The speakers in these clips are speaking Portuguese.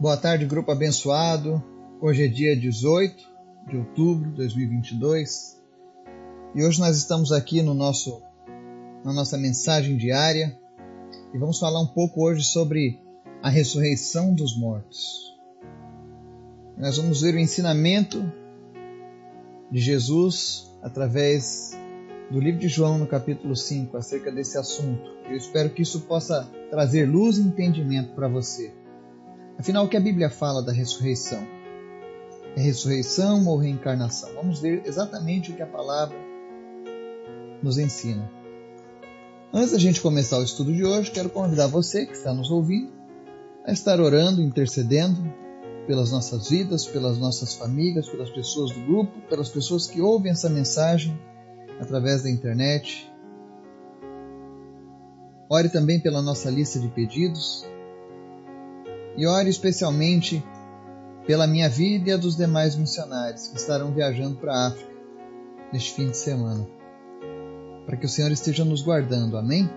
Boa tarde, grupo abençoado. Hoje é dia 18 de outubro de 2022 e hoje nós estamos aqui no nosso, na nossa mensagem diária e vamos falar um pouco hoje sobre a ressurreição dos mortos. Nós vamos ver o ensinamento de Jesus através do livro de João, no capítulo 5, acerca desse assunto. Eu espero que isso possa trazer luz e entendimento para você. Afinal, o que a Bíblia fala da ressurreição? É ressurreição ou reencarnação? Vamos ver exatamente o que a palavra nos ensina. Antes da gente começar o estudo de hoje, quero convidar você que está nos ouvindo a estar orando, intercedendo pelas nossas vidas, pelas nossas famílias, pelas pessoas do grupo, pelas pessoas que ouvem essa mensagem através da internet. Ore também pela nossa lista de pedidos, e ore especialmente pela minha vida e a dos demais missionários que estarão viajando para a África neste fim de semana. Para que o Senhor esteja nos guardando. Amém?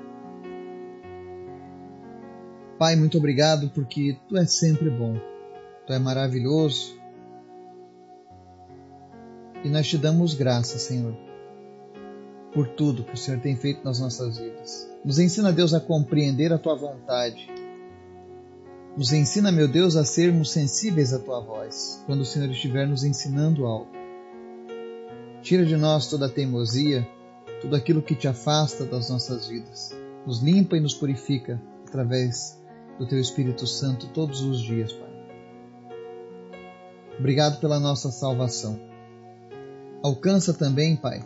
Pai, muito obrigado porque tu és sempre bom. Tu és maravilhoso. E nós te damos graça, Senhor, por tudo que o Senhor tem feito nas nossas vidas. Nos ensina, Deus, a compreender a tua vontade nos ensina, meu Deus, a sermos sensíveis à tua voz, quando o Senhor estiver nos ensinando algo. Tira de nós toda a teimosia, tudo aquilo que te afasta das nossas vidas. Nos limpa e nos purifica através do teu Espírito Santo todos os dias, Pai. Obrigado pela nossa salvação. Alcança também, Pai,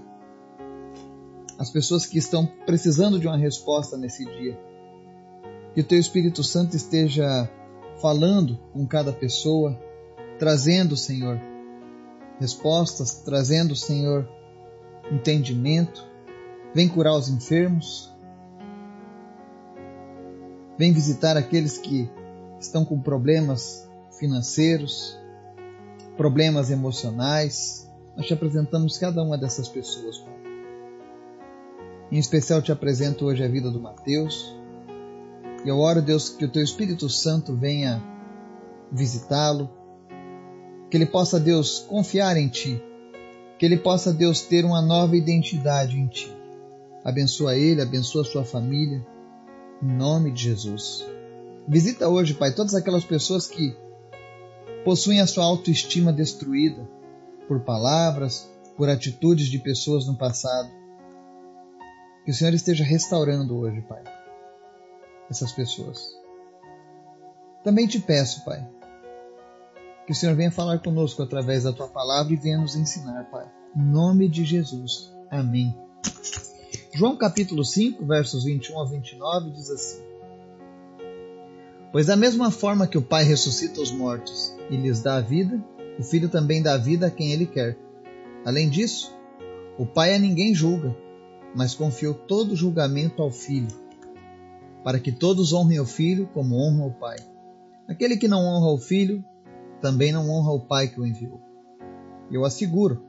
as pessoas que estão precisando de uma resposta nesse dia. Que o teu Espírito Santo esteja falando com cada pessoa, trazendo, Senhor, respostas, trazendo, Senhor, entendimento. Vem curar os enfermos. Vem visitar aqueles que estão com problemas financeiros, problemas emocionais. Nós te apresentamos cada uma dessas pessoas, Pai. Em especial te apresento hoje a vida do Mateus, eu oro, Deus, que o teu Espírito Santo venha visitá-lo, que ele possa, Deus, confiar em ti, que ele possa, Deus, ter uma nova identidade em ti. Abençoa ele, abençoa sua família, em nome de Jesus. Visita hoje, Pai, todas aquelas pessoas que possuem a sua autoestima destruída por palavras, por atitudes de pessoas no passado. Que o Senhor esteja restaurando hoje, Pai essas pessoas. Também te peço, Pai, que o Senhor venha falar conosco através da tua palavra e venha nos ensinar, Pai. Em nome de Jesus. Amém. João capítulo 5, versos 21 a 29 diz assim: Pois da mesma forma que o Pai ressuscita os mortos e lhes dá a vida, o Filho também dá a vida a quem ele quer. Além disso, o Pai a ninguém julga, mas confiou todo o julgamento ao Filho para que todos honrem o Filho como honram o Pai. Aquele que não honra o Filho, também não honra o Pai que o enviou. Eu asseguro: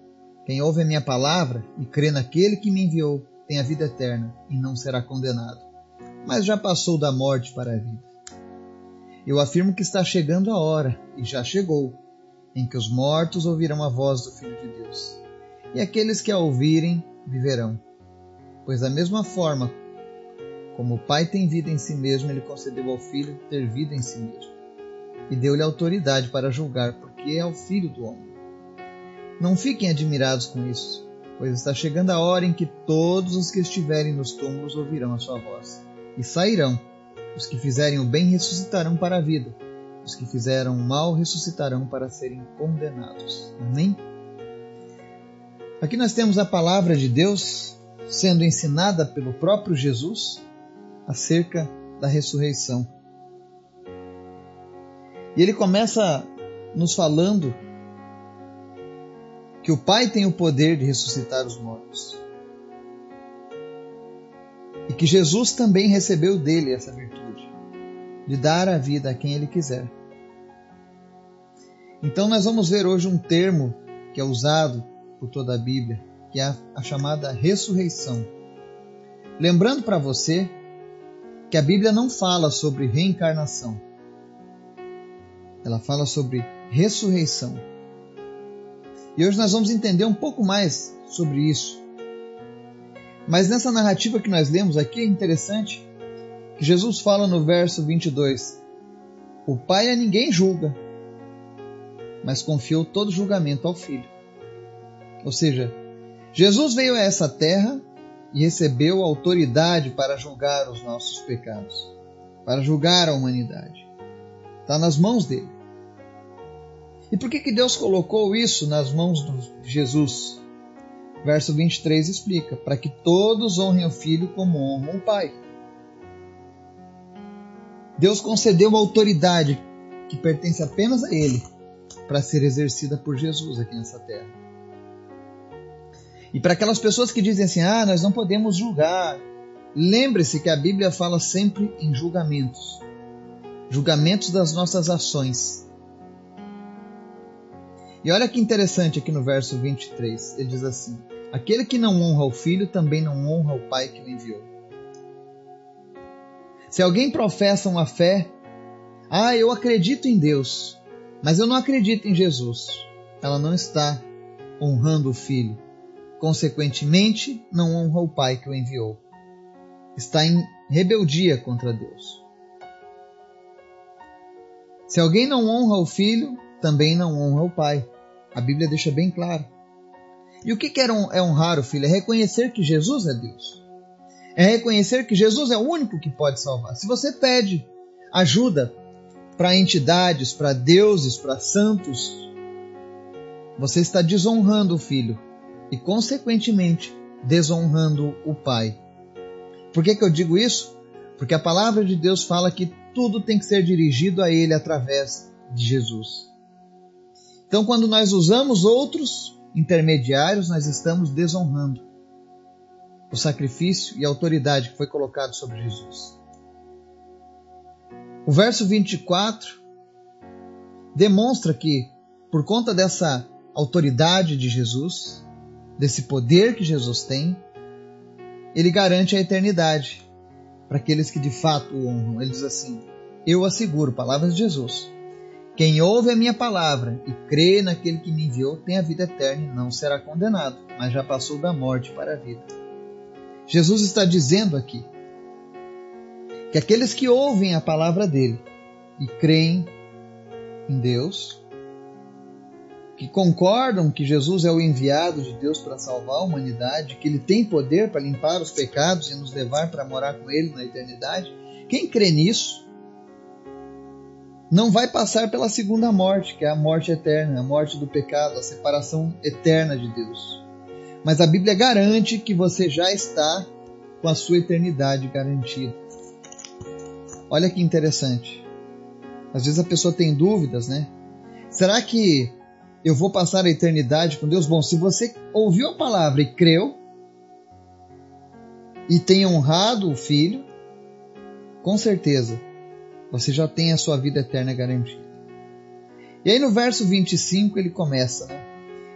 quem ouve a minha palavra e crê naquele que me enviou, tem a vida eterna e não será condenado, mas já passou da morte para a vida. Eu afirmo que está chegando a hora, e já chegou, em que os mortos ouvirão a voz do Filho de Deus. E aqueles que a ouvirem viverão. Pois da mesma forma como o Pai tem vida em si mesmo, ele concedeu ao Filho ter vida em si mesmo. E deu-lhe autoridade para julgar, porque é o Filho do homem. Não fiquem admirados com isso, pois está chegando a hora em que todos os que estiverem nos túmulos ouvirão a sua voz. E sairão. Os que fizerem o bem ressuscitarão para a vida. Os que fizeram o mal ressuscitarão para serem condenados. Amém? Aqui nós temos a palavra de Deus sendo ensinada pelo próprio Jesus acerca da ressurreição. E ele começa nos falando que o Pai tem o poder de ressuscitar os mortos. E que Jesus também recebeu dele essa virtude, de dar a vida a quem ele quiser. Então nós vamos ver hoje um termo que é usado por toda a Bíblia, que é a, chamada ressurreição. Lembrando para você que a Bíblia não fala sobre reencarnação. ela fala sobre ressurreição. E hoje nós vamos entender um pouco mais sobre isso. Mas nessa narrativa que nós lemos aqui é interessante que Jesus fala no verso 22: O Pai a ninguém julga, mas confiou todo julgamento ao Filho. Ou seja, Jesus veio a essa terra e recebeu autoridade para julgar os nossos pecados, para julgar a humanidade. Está nas mãos dele. E por que, que Deus colocou isso nas mãos de Jesus? Verso 23 explica: para que todos honrem o Filho como honram o Pai. Deus concedeu autoridade que pertence apenas a Ele para ser exercida por Jesus aqui nessa terra. E para aquelas pessoas que dizem assim: ah, nós não podemos julgar, lembre-se que a Bíblia fala sempre em julgamentos julgamentos das nossas ações. E olha que interessante aqui no verso 23, ele diz assim: Aquele que não honra o filho também não honra o pai que o enviou. Se alguém professa uma fé, ah, eu acredito em Deus, mas eu não acredito em Jesus, ela não está honrando o filho. Consequentemente, não honra o pai que o enviou. Está em rebeldia contra Deus. Se alguém não honra o filho, também não honra o pai. A Bíblia deixa bem claro. E o que é honrar o filho? É reconhecer que Jesus é Deus. É reconhecer que Jesus é o único que pode salvar. Se você pede ajuda para entidades, para deuses, para santos, você está desonrando o filho e, consequentemente, desonrando o pai. Por que, que eu digo isso? Porque a palavra de Deus fala que tudo tem que ser dirigido a Ele através de Jesus. Então, quando nós usamos outros intermediários, nós estamos desonrando o sacrifício e a autoridade que foi colocado sobre Jesus. O verso 24 demonstra que, por conta dessa autoridade de Jesus, desse poder que Jesus tem, ele garante a eternidade para aqueles que de fato o honram. Ele diz assim: Eu asseguro, palavras de Jesus. Quem ouve a minha palavra e crê naquele que me enviou tem a vida eterna e não será condenado, mas já passou da morte para a vida. Jesus está dizendo aqui que aqueles que ouvem a palavra dele e creem em Deus, que concordam que Jesus é o enviado de Deus para salvar a humanidade, que ele tem poder para limpar os pecados e nos levar para morar com ele na eternidade, quem crê nisso não vai passar pela segunda morte, que é a morte eterna, a morte do pecado, a separação eterna de Deus. Mas a Bíblia garante que você já está com a sua eternidade garantida. Olha que interessante. Às vezes a pessoa tem dúvidas, né? Será que eu vou passar a eternidade com Deus? Bom, se você ouviu a palavra e creu, e tem honrado o Filho, com certeza você já tem a sua vida eterna garantida. E aí no verso 25 ele começa, né?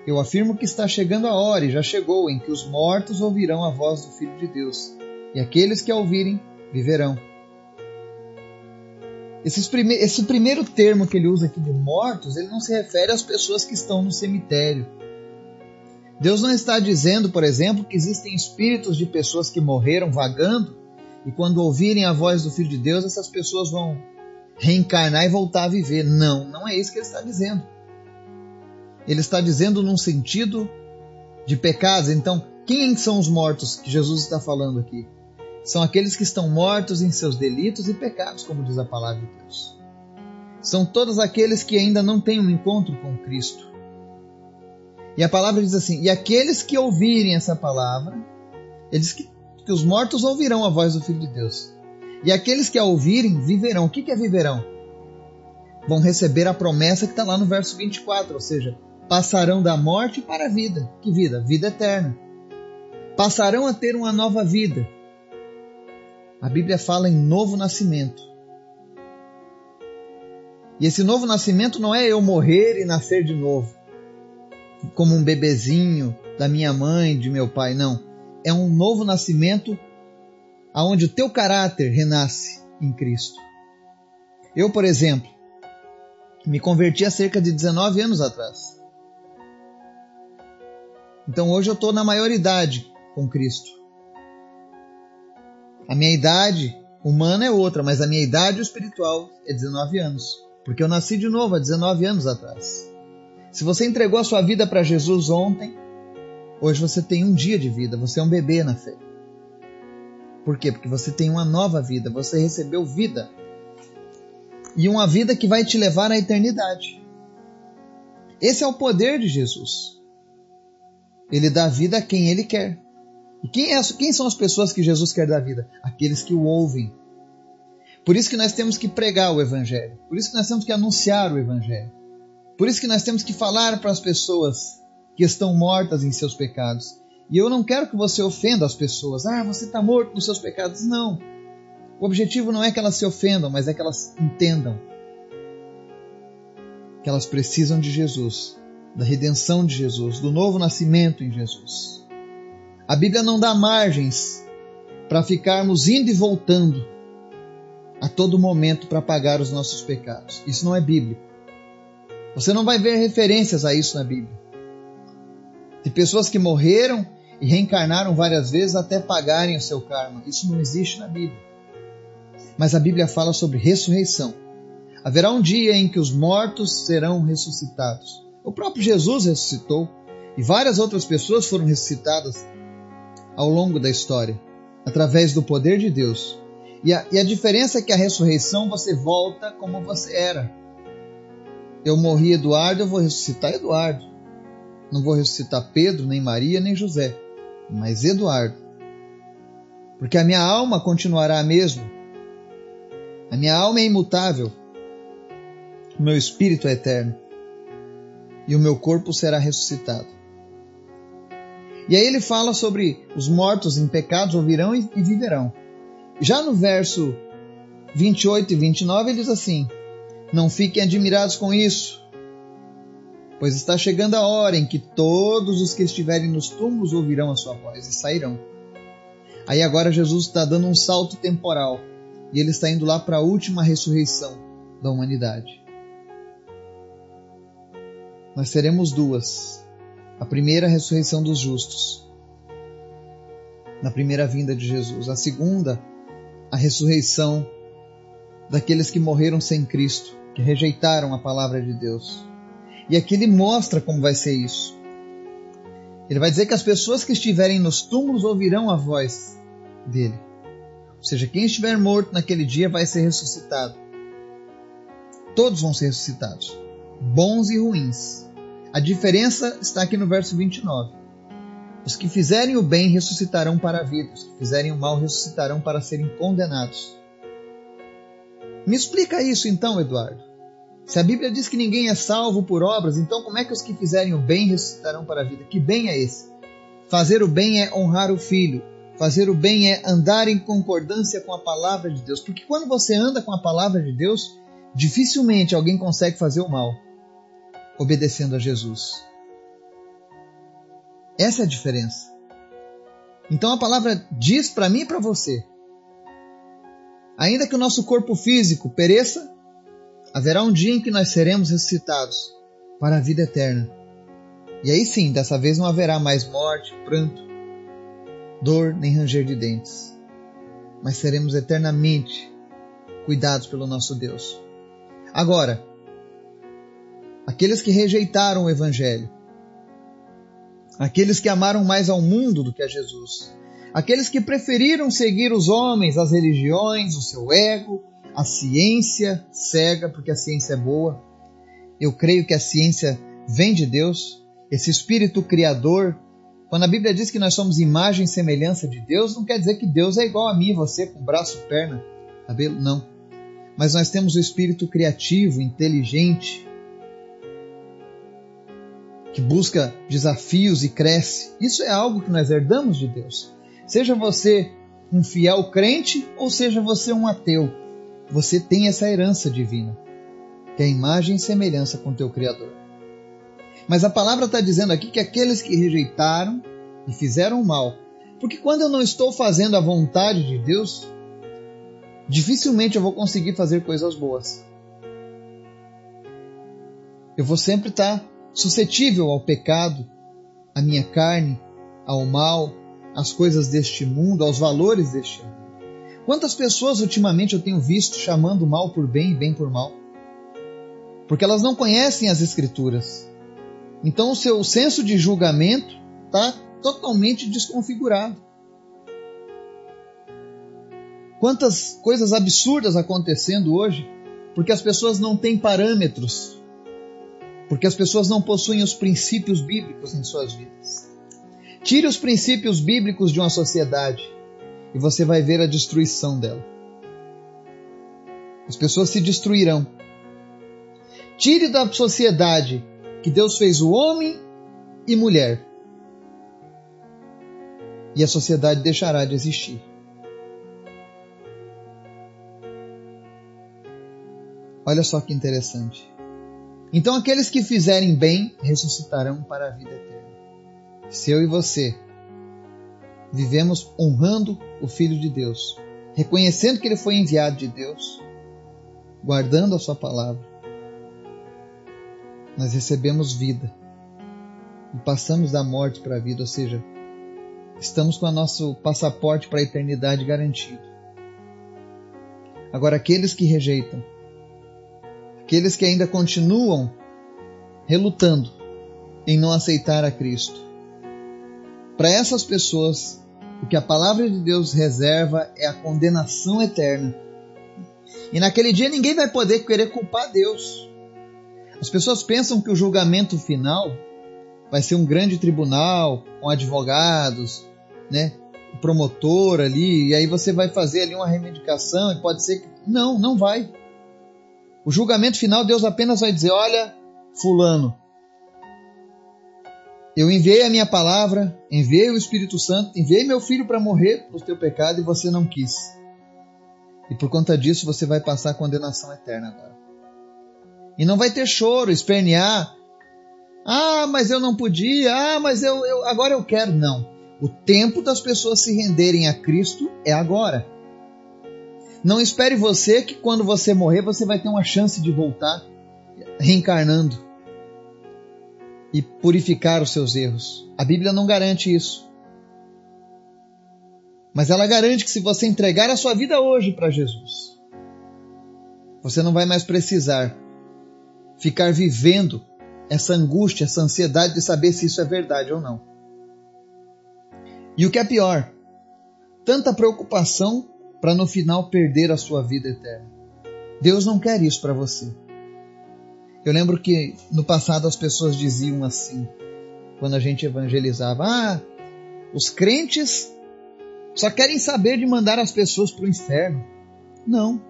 Eu afirmo que está chegando a hora, e já chegou, em que os mortos ouvirão a voz do Filho de Deus, e aqueles que a ouvirem viverão. Prime esse primeiro termo que ele usa aqui de mortos, ele não se refere às pessoas que estão no cemitério. Deus não está dizendo, por exemplo, que existem espíritos de pessoas que morreram vagando e quando ouvirem a voz do Filho de Deus, essas pessoas vão reencarnar e voltar a viver. Não, não é isso que ele está dizendo. Ele está dizendo num sentido de pecados. Então, quem são os mortos que Jesus está falando aqui? São aqueles que estão mortos em seus delitos e pecados, como diz a palavra de Deus. São todos aqueles que ainda não têm um encontro com Cristo. E a palavra diz assim: E aqueles que ouvirem essa palavra, eles que que os mortos ouvirão a voz do Filho de Deus. E aqueles que a ouvirem viverão. O que é viverão? Vão receber a promessa que está lá no verso 24, ou seja, passarão da morte para a vida. Que vida? Vida eterna. Passarão a ter uma nova vida. A Bíblia fala em novo nascimento. E esse novo nascimento não é eu morrer e nascer de novo, como um bebezinho da minha mãe, de meu pai, não é um novo nascimento aonde o teu caráter renasce em Cristo. Eu, por exemplo, Me converti há cerca de 19 anos atrás. Então hoje eu estou na maioridade com Cristo. A minha idade humana é outra, mas a minha idade espiritual é 19 anos. Porque eu nasci de novo há 19 anos atrás. Se você entregou a sua vida para Jesus ontem, hoje você tem um dia de vida, você é um bebê na fé. Por quê? Porque você tem uma nova vida, você recebeu vida. E uma vida que vai te levar à eternidade. Esse é o poder de Jesus. Ele dá vida a quem ele quer. E quem, é, quem são as pessoas que Jesus quer dar vida? Aqueles que o ouvem. Por isso que nós temos que pregar o Evangelho. Por isso que nós temos que anunciar o Evangelho. Por isso que nós temos que falar para as pessoas que estão mortas em seus pecados. E eu não quero que você ofenda as pessoas. Ah, você está morto nos seus pecados. Não. O objetivo não é que elas se ofendam, mas é que elas entendam que elas precisam de Jesus, da redenção de Jesus, do novo nascimento em Jesus. A Bíblia não dá margens para ficarmos indo e voltando a todo momento para pagar os nossos pecados. Isso não é bíblico. Você não vai ver referências a isso na Bíblia. De pessoas que morreram e reencarnaram várias vezes até pagarem o seu karma. Isso não existe na Bíblia. Mas a Bíblia fala sobre ressurreição. Haverá um dia em que os mortos serão ressuscitados. O próprio Jesus ressuscitou e várias outras pessoas foram ressuscitadas ao longo da história, através do poder de Deus. E a, e a diferença é que a ressurreição você volta como você era. Eu morri Eduardo, eu vou ressuscitar Eduardo. Não vou ressuscitar Pedro, nem Maria, nem José, mas Eduardo. Porque a minha alma continuará a mesma. A minha alma é imutável. O meu espírito é eterno. E o meu corpo será ressuscitado. E aí ele fala sobre os mortos em pecados ouvirão e viverão. Já no verso 28 e 29 ele diz assim: Não fiquem admirados com isso, pois está chegando a hora em que todos os que estiverem nos túmulos ouvirão a sua voz e sairão. Aí agora Jesus está dando um salto temporal e ele está indo lá para a última ressurreição da humanidade. Nós teremos duas a primeira, a ressurreição dos justos, na primeira vinda de Jesus. A segunda, a ressurreição daqueles que morreram sem Cristo, que rejeitaram a palavra de Deus. E aqui ele mostra como vai ser isso. Ele vai dizer que as pessoas que estiverem nos túmulos ouvirão a voz dele. Ou seja, quem estiver morto naquele dia vai ser ressuscitado. Todos vão ser ressuscitados, bons e ruins. A diferença está aqui no verso 29. Os que fizerem o bem ressuscitarão para a vida, os que fizerem o mal ressuscitarão para serem condenados. Me explica isso então, Eduardo. Se a Bíblia diz que ninguém é salvo por obras, então como é que os que fizerem o bem ressuscitarão para a vida? Que bem é esse? Fazer o bem é honrar o filho. Fazer o bem é andar em concordância com a palavra de Deus. Porque quando você anda com a palavra de Deus, dificilmente alguém consegue fazer o mal obedecendo a Jesus. Essa é a diferença. Então a palavra diz para mim e para você: ainda que o nosso corpo físico pereça, haverá um dia em que nós seremos ressuscitados para a vida eterna. E aí sim, dessa vez não haverá mais morte, pranto, dor nem ranger de dentes, mas seremos eternamente cuidados pelo nosso Deus. Agora, aqueles que rejeitaram o Evangelho, aqueles que amaram mais ao mundo do que a Jesus, aqueles que preferiram seguir os homens, as religiões, o seu ego, a ciência cega, porque a ciência é boa. Eu creio que a ciência vem de Deus, esse espírito criador. Quando a Bíblia diz que nós somos imagem e semelhança de Deus, não quer dizer que Deus é igual a mim, você, com braço, perna, cabelo, não. Mas nós temos o espírito criativo, inteligente, que busca desafios e cresce. Isso é algo que nós herdamos de Deus. Seja você um fiel crente ou seja você um ateu, você tem essa herança divina, que é a imagem e semelhança com teu Criador. Mas a palavra está dizendo aqui que aqueles que rejeitaram e fizeram mal, porque quando eu não estou fazendo a vontade de Deus, dificilmente eu vou conseguir fazer coisas boas. Eu vou sempre estar suscetível ao pecado, à minha carne, ao mal, às coisas deste mundo, aos valores deste mundo. Quantas pessoas ultimamente eu tenho visto chamando mal por bem e bem por mal? Porque elas não conhecem as Escrituras. Então o seu senso de julgamento está totalmente desconfigurado. Quantas coisas absurdas acontecendo hoje, porque as pessoas não têm parâmetros, porque as pessoas não possuem os princípios bíblicos em suas vidas. Tire os princípios bíblicos de uma sociedade e você vai ver a destruição dela. As pessoas se destruirão. Tire da sociedade que Deus fez o homem e mulher. E a sociedade deixará de existir. Olha só que interessante. Então, aqueles que fizerem bem ressuscitarão para a vida eterna. Se eu e você vivemos honrando o Filho de Deus, reconhecendo que ele foi enviado de Deus, guardando a Sua palavra, nós recebemos vida e passamos da morte para a vida, ou seja, estamos com o nosso passaporte para a eternidade garantido. Agora, aqueles que rejeitam, aqueles que ainda continuam relutando em não aceitar a Cristo, para essas pessoas, o que a palavra de Deus reserva é a condenação eterna. E naquele dia ninguém vai poder querer culpar Deus. As pessoas pensam que o julgamento final vai ser um grande tribunal com advogados, né? O promotor ali, e aí você vai fazer ali uma reivindicação e pode ser que não, não vai. O julgamento final Deus apenas vai dizer: "Olha, fulano, eu enviei a minha palavra, enviei o Espírito Santo, enviei meu filho para morrer pelo teu pecado e você não quis. E por conta disso você vai passar a condenação eterna agora. E não vai ter choro, espernear. Ah, mas eu não podia. Ah, mas eu, eu agora eu quero. Não. O tempo das pessoas se renderem a Cristo é agora. Não espere você que quando você morrer você vai ter uma chance de voltar reencarnando e purificar os seus erros. A Bíblia não garante isso. Mas ela garante que se você entregar a sua vida hoje para Jesus, você não vai mais precisar ficar vivendo essa angústia, essa ansiedade de saber se isso é verdade ou não. E o que é pior, tanta preocupação para no final perder a sua vida eterna. Deus não quer isso para você. Eu lembro que no passado as pessoas diziam assim, quando a gente evangelizava: Ah, os crentes só querem saber de mandar as pessoas para o inferno. Não,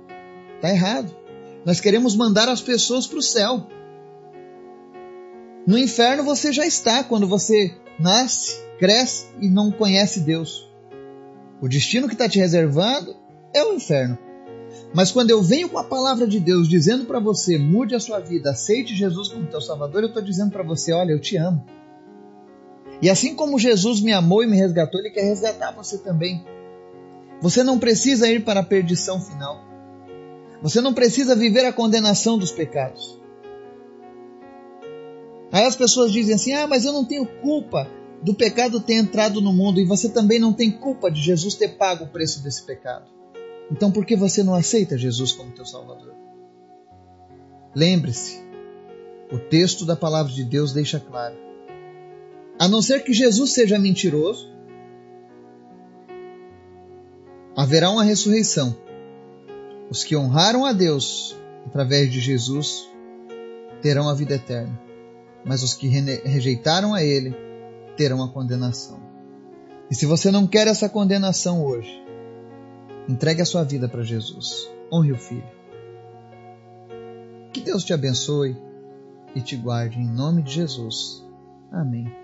está errado. Nós queremos mandar as pessoas para o céu. No inferno você já está quando você nasce, cresce e não conhece Deus. O destino que está te reservado é o inferno. Mas quando eu venho com a palavra de Deus dizendo para você, mude a sua vida, aceite Jesus como teu Salvador, eu estou dizendo para você, olha, eu te amo. E assim como Jesus me amou e me resgatou, Ele quer resgatar você também. Você não precisa ir para a perdição final. Você não precisa viver a condenação dos pecados. Aí as pessoas dizem assim: ah, mas eu não tenho culpa do pecado ter entrado no mundo e você também não tem culpa de Jesus ter pago o preço desse pecado. Então por que você não aceita Jesus como teu Salvador? Lembre-se, o texto da palavra de Deus deixa claro. A não ser que Jesus seja mentiroso, haverá uma ressurreição. Os que honraram a Deus através de Jesus terão a vida eterna, mas os que rejeitaram a Ele terão a condenação. E se você não quer essa condenação hoje, Entregue a sua vida para Jesus. Honre o Filho. Que Deus te abençoe e te guarde em nome de Jesus. Amém.